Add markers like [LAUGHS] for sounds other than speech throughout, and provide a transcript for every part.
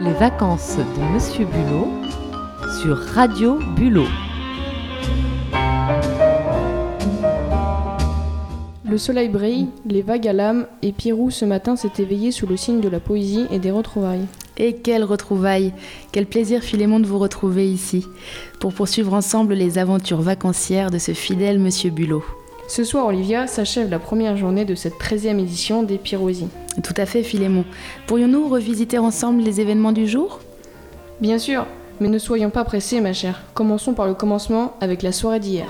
Les vacances de Monsieur Bulot sur Radio Bulot. Le soleil brille, les vagues à l'âme, et Pirou ce matin s'est éveillé sous le signe de la poésie et des retrouvailles. Et quelle retrouvaille Quel plaisir Philémon de vous retrouver ici, pour poursuivre ensemble les aventures vacancières de ce fidèle Monsieur Bulot. Ce soir, Olivia s'achève la première journée de cette 13e édition des Piroisies. Tout à fait Philémon. Pourrions-nous revisiter ensemble les événements du jour? Bien sûr, mais ne soyons pas pressés, ma chère. Commençons par le commencement avec la soirée d'hier.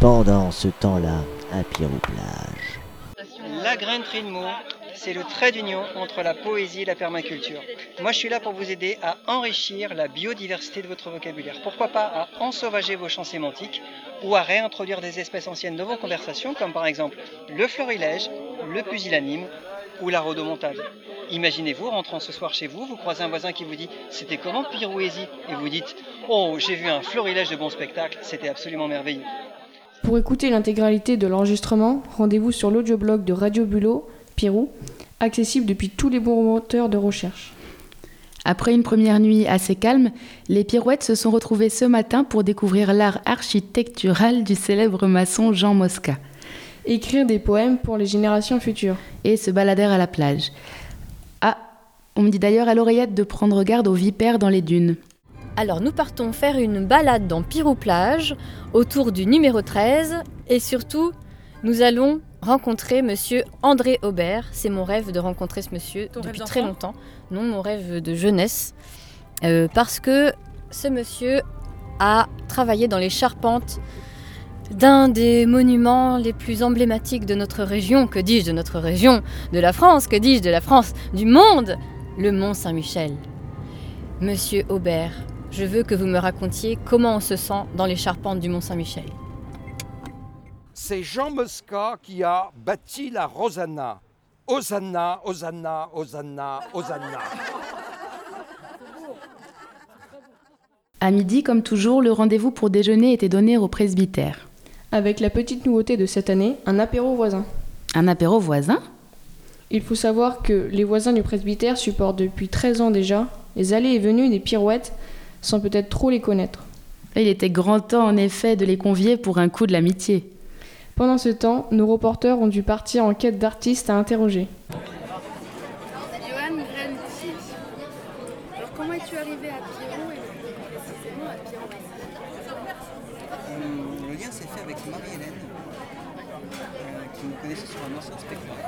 Pendant ce temps-là, à Pirou-Plage. La graine mots, c'est le trait d'union entre la poésie et la permaculture. Moi, je suis là pour vous aider à enrichir la biodiversité de votre vocabulaire. Pourquoi pas à ensauvager vos champs sémantiques ou à réintroduire des espèces anciennes dans vos conversations, comme par exemple le florilège, le pusillanime ou la rhodomontade. Imaginez-vous rentrant ce soir chez vous, vous croisez un voisin qui vous dit c'était comment Pirouésie? Et vous dites oh j'ai vu un florilège de bons spectacles, c'était absolument merveilleux. Pour écouter l'intégralité de l'enregistrement, rendez-vous sur l'audioblog de Radio Bulot, Pirou, accessible depuis tous les bons moteurs de recherche. Après une première nuit assez calme, les pirouettes se sont retrouvées ce matin pour découvrir l'art architectural du célèbre maçon Jean Mosca. Écrire des poèmes pour les générations futures. Et se baladèrent à la plage. Ah, on me dit d'ailleurs à l'oreillette de prendre garde aux vipères dans les dunes. Alors nous partons faire une balade dans Pirou-Plage autour du numéro 13 et surtout nous allons rencontrer monsieur André Aubert. C'est mon rêve de rencontrer ce monsieur depuis très longtemps. Non, mon rêve de jeunesse. Euh, parce que ce monsieur a travaillé dans les charpentes d'un des monuments les plus emblématiques de notre région, que dis-je de notre région, de la France, que dis-je de la France, du monde, le Mont Saint-Michel. Monsieur Aubert, je veux que vous me racontiez comment on se sent dans les charpentes du Mont Saint-Michel. C'est Jean Mosca qui a bâti la Rosanna. Hosanna, Hosanna, Hosanna, Hosanna. À midi, comme toujours, le rendez-vous pour déjeuner était donné au presbytère. Avec la petite nouveauté de cette année, un apéro voisin. Un apéro voisin Il faut savoir que les voisins du presbytère supportent depuis 13 ans déjà les allées et venues des pirouettes sans peut-être trop les connaître. Il était grand temps en effet de les convier pour un coup de l'amitié. Pendant ce temps, nos reporters ont dû partir en quête d'artistes à interroger. Johan. Alors comment es-tu arrivé à Pierrot et précisément à Pierrot Le lien s'est fait avec Marie-Hélène, euh, qui me connaissait sur un ancien spectacle.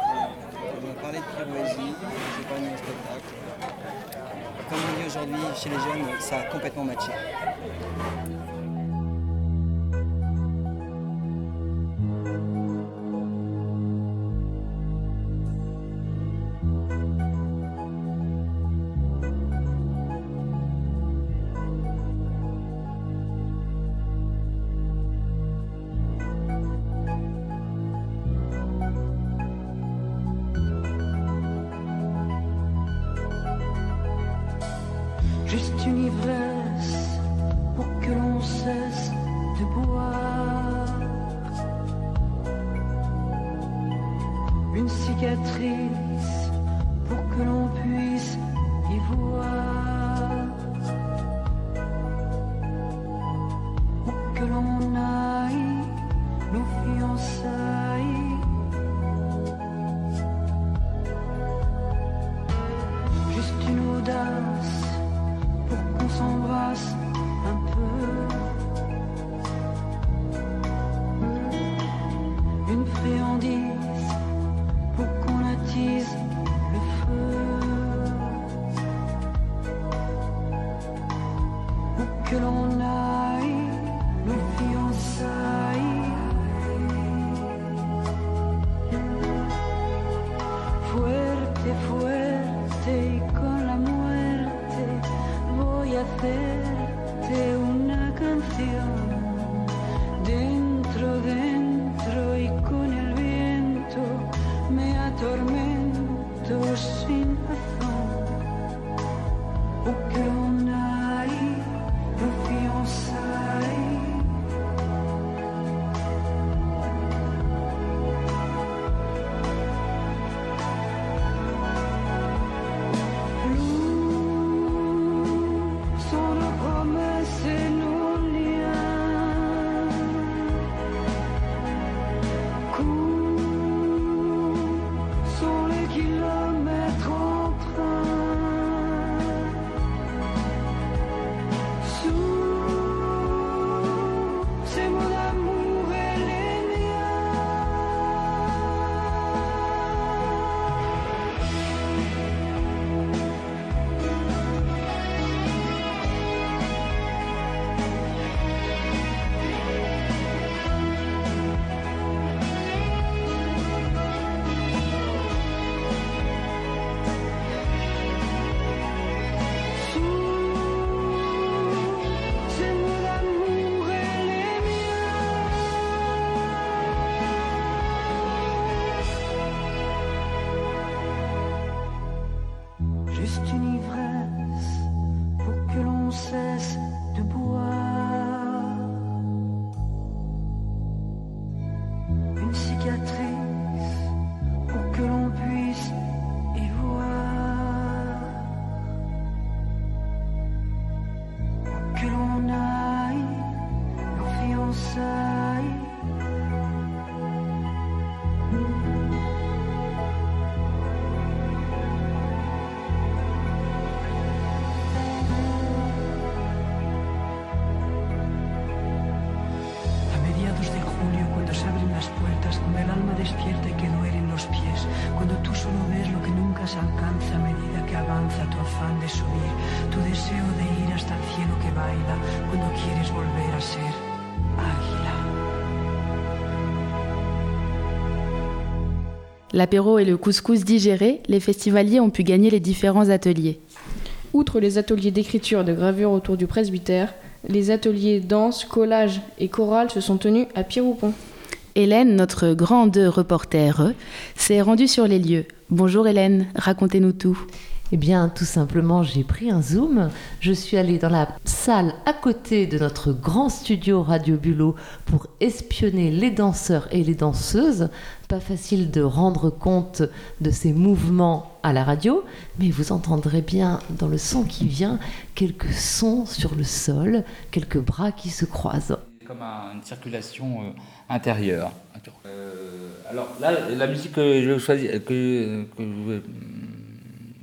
On m'a parlé de Pirouésie, j'ai parlé de mon spectacle. Comme on dit aujourd'hui chez les jeunes, ça a complètement matché. Alcanza a medida que avanza tu afán de subir, tu deseo de ir hasta el cielo que baila, cuando quieres volver a ser águila. L'apéro et le couscous digérés, les festivaliers ont pu gagner les différents ateliers. Outre les ateliers d'écriture et de gravure autour du presbytère, les ateliers danse, collage et chorale se sont tenus à Pierroupon. Hélène, notre grande reporter, s'est rendue sur les lieux. Bonjour Hélène, racontez-nous tout. Eh bien, tout simplement, j'ai pris un zoom. Je suis allée dans la salle à côté de notre grand studio Radio Bulot pour espionner les danseurs et les danseuses. Pas facile de rendre compte de ces mouvements à la radio, mais vous entendrez bien dans le son qui vient quelques sons sur le sol, quelques bras qui se croisent. Comme un- une circulation euh, intérieure. Euh, alors là, la musique que je que, vais,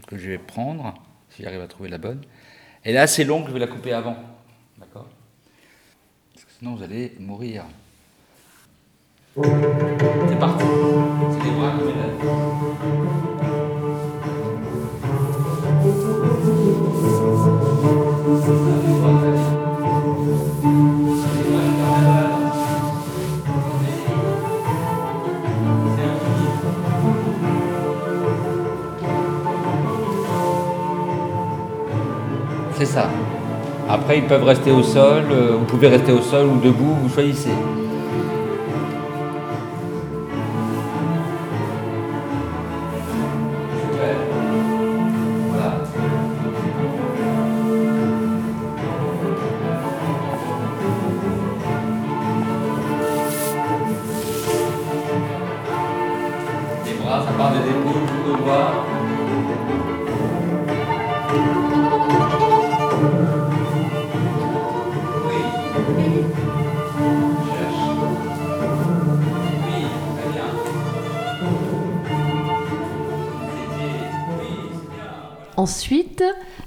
que je vais prendre, si j'arrive à trouver la bonne, elle est assez longue, je vais la couper avant. D'accord? Parce que sinon vous allez mourir. C'est parti. C'est les bras C'est ça. Après, ils peuvent rester au sol, euh, vous pouvez rester au sol ou debout, vous choisissez.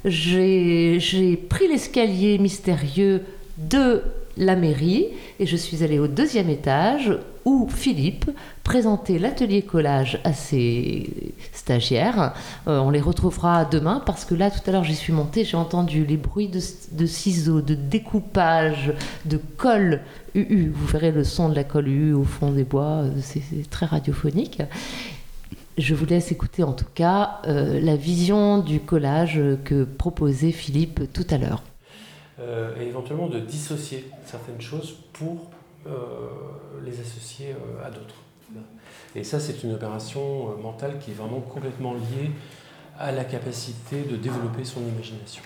J'ai pris l'escalier mystérieux de la mairie et je suis allée au deuxième étage où Philippe présentait l'atelier collage à ses stagiaires. Euh, on les retrouvera demain parce que là, tout à l'heure, j'y suis montée, j'ai entendu les bruits de, ciseaux, de découpage, de colle UU. Vous verrez le son de la colle UU au fond des bois, euh, c'est très radiophonique. Je vous laisse écouter en tout cas euh, la vision du collage que proposait Philippe tout à l'heure. Euh, et éventuellement de dissocier certaines choses pour euh, les associer euh, à d'autres. Et ça, c'est une opération euh, mentale qui est vraiment complètement liée à la capacité de développer son imagination.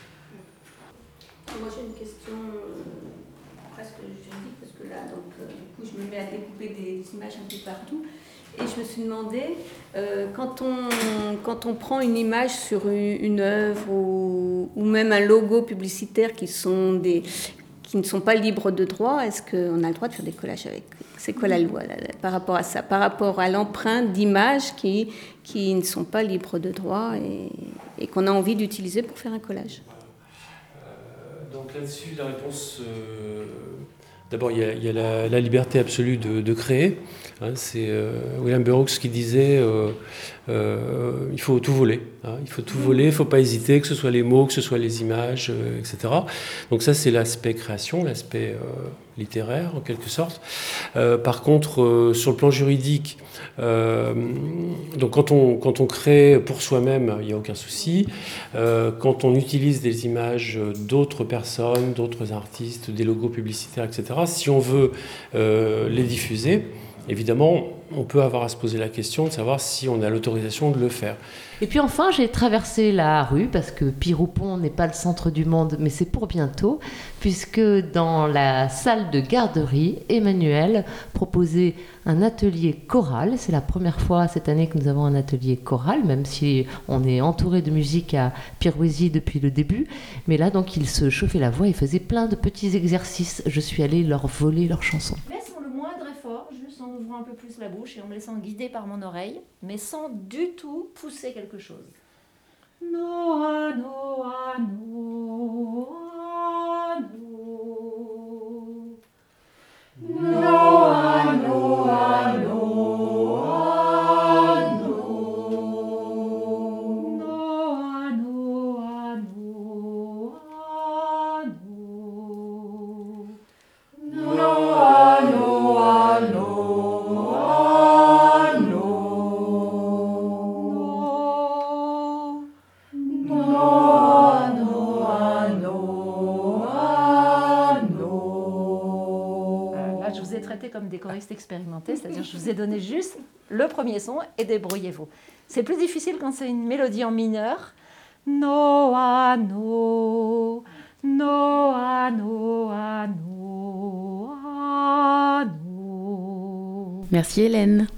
Moi j'ai une question euh, presque juridique parce que là donc euh, du coup je me mets à découper des, des images un peu partout et je me suis demandé euh, quand on quand on prend une image sur une, une œuvre ou, ou même un logo publicitaire qui sont des qui ne sont pas libres de droit, est-ce qu'on a le droit de faire des collages avec C'est quoi la loi là, par rapport à ça? Par rapport à l'empreinte d'images qui, qui ne sont pas libres de droit et, et qu'on a envie d'utiliser pour faire un collage? Donc là-dessus, la réponse. euh, D'abord, il y a, la, liberté absolue de, de créer. hein. c'est euh, William Burroughs qui disait euh, euh, il faut tout voler. hein. il faut tout voler, il ne faut pas hésiter, que ce soit les mots, que ce soit les images, euh, etc. Donc, ça, c'est l'aspect création, l'aspect euh, littéraire, en quelque sorte. Par contre, sur le plan juridique, donc quand on, quand on crée pour soi-même, il n'y a aucun souci. Quand on utilise des images d'autres personnes, d'autres artistes, des logos publicitaires, etc., si on veut les diffuser, évidemment, on peut avoir à se poser la question de savoir si on a l'autorisation de le faire. Et puis enfin, j'ai traversé la rue parce que Piroupon n'est pas le centre du monde, mais c'est pour bientôt, puisque dans la salle de garderie, Emmanuel proposait un atelier choral. C'est la première fois cette année que nous avons un atelier choral, même si on est entouré de musique à Pirouésie depuis le début. Mais là, donc, il se chauffait la voix et faisait plein de petits exercices. Je suis allée leur voler leurs chansons. Le moindre effort, juste en ouvrant un peu plus la bouche et en me laissant guider par mon oreille, mais sans du tout pousser quelque chose. Choristes expérimentés, c'est-à-dire je vous ai donné juste le premier son et débrouillez-vous. C'est plus difficile quand c'est une mélodie en mineur. Noa, no, noa, noa, noa, no. Merci Hélène.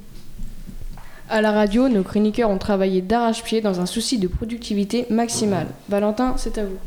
À la radio, nos chroniqueurs ont travaillé d'arrache-pied dans un souci de productivité maximale. Valentin, c'est à vous.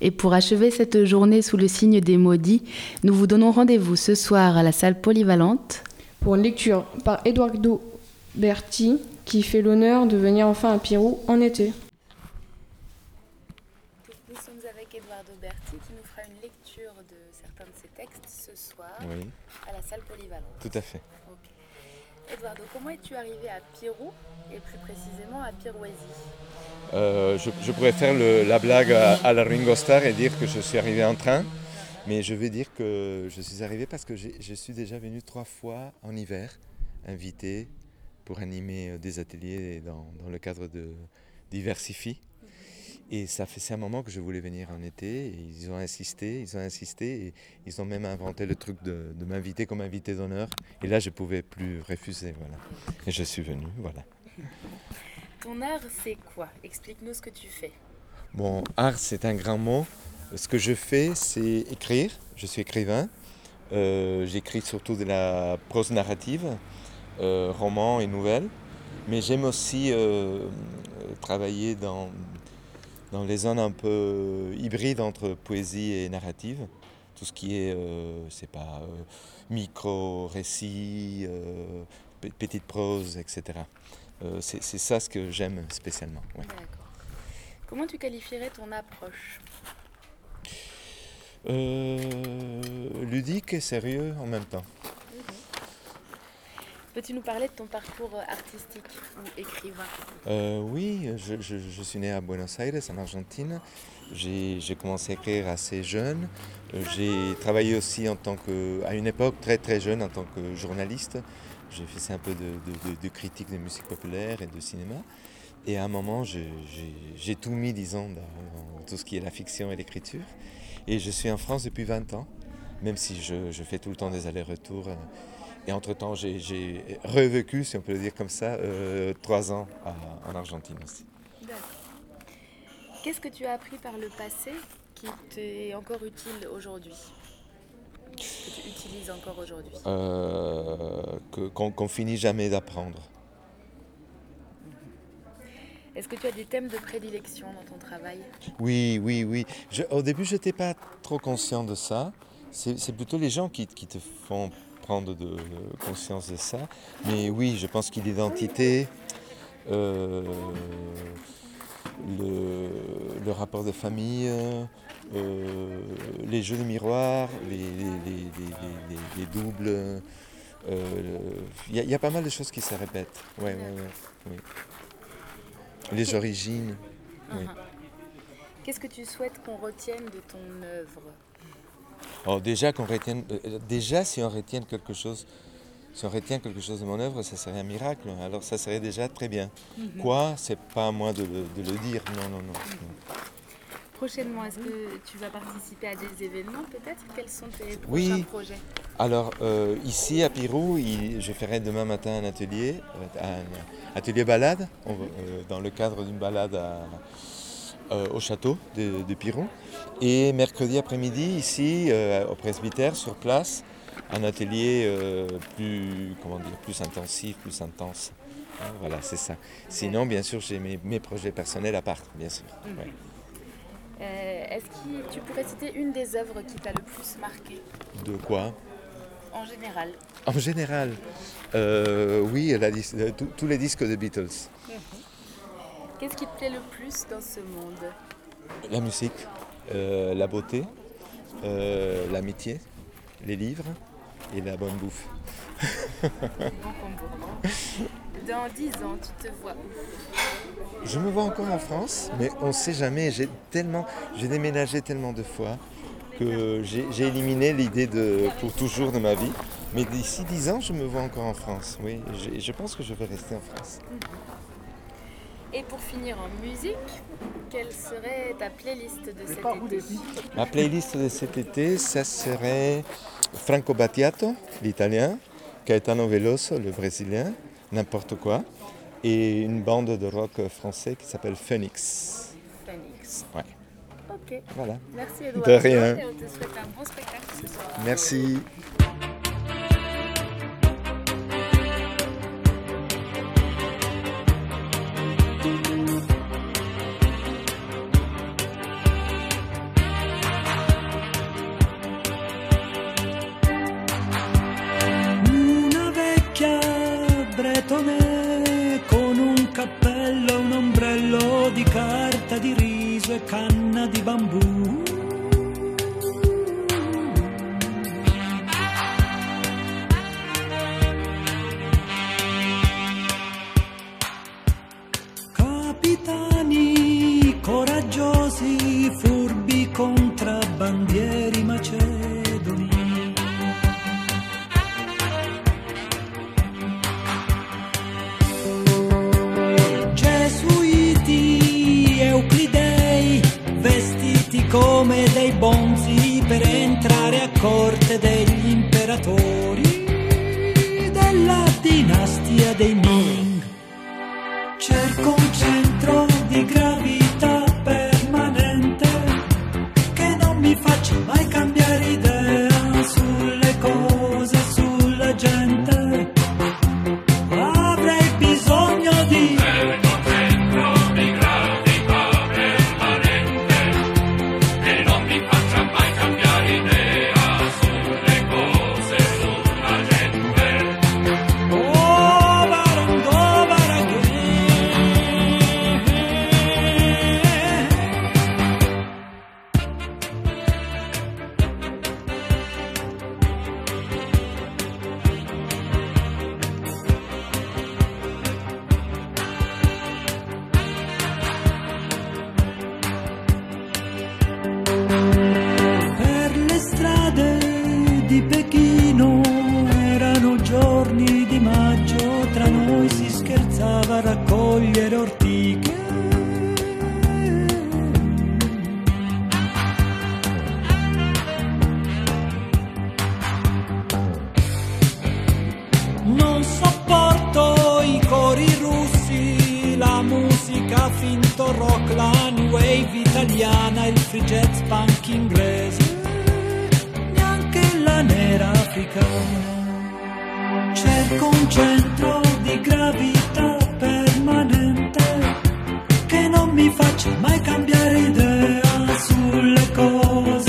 Et pour achever cette journée sous le signe des maudits, nous vous donnons rendez-vous ce soir à la salle polyvalente pour une lecture par Eduardo Berti qui fait l'honneur de venir enfin à Pirou en été. Nous sommes avec Eduardo Berti qui nous fera une lecture de certains de ses textes ce soir Oui. à la salle polyvalente. Tout à fait. Eduardo, comment es-tu arrivé à Pirou et plus précisément à Pirouésie Euh, je, pourrais faire la blague à, la Ringo Starr et dire que je suis arrivé en train, mais je vais dire que je suis arrivé parce que je suis déjà venu trois fois en hiver, invité pour animer euh, des ateliers dans, dans le cadre de Diversify. Et ça fait un moment que je voulais venir en été et ils ont insisté, ils ont insisté et ils ont même inventé le truc de, de m'inviter comme invité d'honneur. Et là, je pouvais plus refuser, voilà. Et je suis venu, voilà. Ton art, c'est quoi? Explique-nous ce que tu fais. Bon, art, c'est un grand mot. Ce que je fais, c'est écrire. Je suis écrivain. Euh, J'écris surtout de la prose narrative, euh, romans et nouvelles. Mais j'aime aussi euh, travailler dans, dans les zones un peu hybrides entre poésie et narrative. Tout ce qui est, euh, c'est pas, euh, micro-récits, euh, pe- petite prose, etc. Euh, c'est ça ce que j'aime spécialement. ouais. Comment tu qualifierais ton approche? Euh, ludique et sérieux en même temps. Peux-tu nous parler de ton parcours artistique ou écrivain? Euh, oui, je, suis né à Buenos Aires, en Argentine. J'ai commencé à écrire assez jeune. Euh, J'ai travaillé aussi en tant que, à une époque très très jeune en tant que journaliste. J'ai fait un peu de, critique de musique populaire et de cinéma. Et à un moment, j'ai- tout mis, disons, dans, tout ce qui est la fiction et l'écriture. Et je suis en France depuis 20 ans, même si je fais tout le temps des allers-retours. Et entre-temps, j'ai revécu, si on peut le dire comme ça, euh, trois ans à- en Argentine aussi. Qu'est-ce que tu as appris par le passé qui t'est encore utile aujourd'hui? Que tu utilises encore aujourd'hui? Euh, Qu'on finit jamais d'apprendre. Est-ce que tu as des thèmes de prédilection dans ton travail? Oui, oui, oui. Je- au début, je n'étais pas trop conscient de ça. C'est c'est plutôt les gens qui, qui te font prendre de, conscience de ça. Mais oui, je pense qu'il l'identité, euh, le, le rapport de famille, euh, les jeux de miroir, les, les- les- les- les- les doubles. euh, Il y, a- il y a pas mal de choses qui se répètent. Ouais, ouais, ouais, oui. Les origines. oui. Mhm. Qu'est-ce que tu souhaites qu'on retienne de ton œuvre? Alors déjà qu'on retienne, euh, déjà si on retient quelque chose, si on retient quelque chose de mon œuvre, ça serait un miracle. Alors ça serait déjà très bien. Mhm. Quoi? C'est pas à moi de, le- de le dire. Non, non, non. non. Prochainement, est-ce que tu vas participer à des événements peut-être? Quels sont tes prochains Oui. projets? Alors euh, ici à Pirou, il- je ferai demain matin un atelier, euh, un atelier balade, on euh, dans le cadre d'une balade à- euh, au château de, de Pirou. Et mercredi après-midi, ici, euh, au presbytère, sur place, un atelier euh, plus, comment dire, plus intensif, plus intense. Hein, voilà, c'est ça. Sinon, bien sûr, j'ai mes, mes projets personnels à part, bien sûr. ouais. Euh, Est-ce que tu pourrais citer une des œuvres qui t'a le plus marqué? De quoi? En général En général, oui, la tous- tous les disques de Beatles. Qu'est-ce qui te plaît le plus dans ce monde? La musique, euh, la beauté, euh, l'amitié, les livres et la bonne bouffe. Bon [LAUGHS] combo. Dans 10 ans, tu te vois où? Je me vois encore en France, mais on ne sait jamais. J'ai tellement, j'ai déménagé tellement de fois que j'ai éliminé l'idée de pour toujours de ma vie. Mais d'ici 10 ans, je me vois encore en France. Oui, je pense que je vais rester en France. Et pour finir en musique, quelle serait ta playlist de cet été Ma playlist de cet été, ça serait Franco Battiato, l'italien, Caetano Veloso, le brésilien, n'importe quoi, et une bande de rock français qui s'appelle Phoenix. Phoenix. Ouais. Ok. Voilà. Merci Edouard. De rien. Et on te souhaite un bon spectacle ce soir. Merci. Contrabbandieri macedoni. Gesuiti, euclidei, vestiti come dei bonzi per entrare a corte degli imperatori della dinastia dei Ming. Finto rock, la new wave italiana, il free jazz punk inglese, neanche la nera africana. Cerco un centro di gravità permanente che non mi faccia mai cambiare idea sulle cose,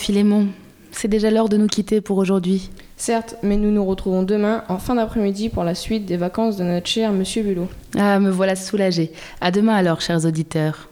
Philémon, c'est déjà l'heure de nous quitter pour aujourd'hui. Certes, mais nous nous retrouvons demain en fin d'après-midi pour la suite des vacances de notre cher Monsieur Bulot. Ah, me voilà soulagée. À demain alors, chers auditeurs.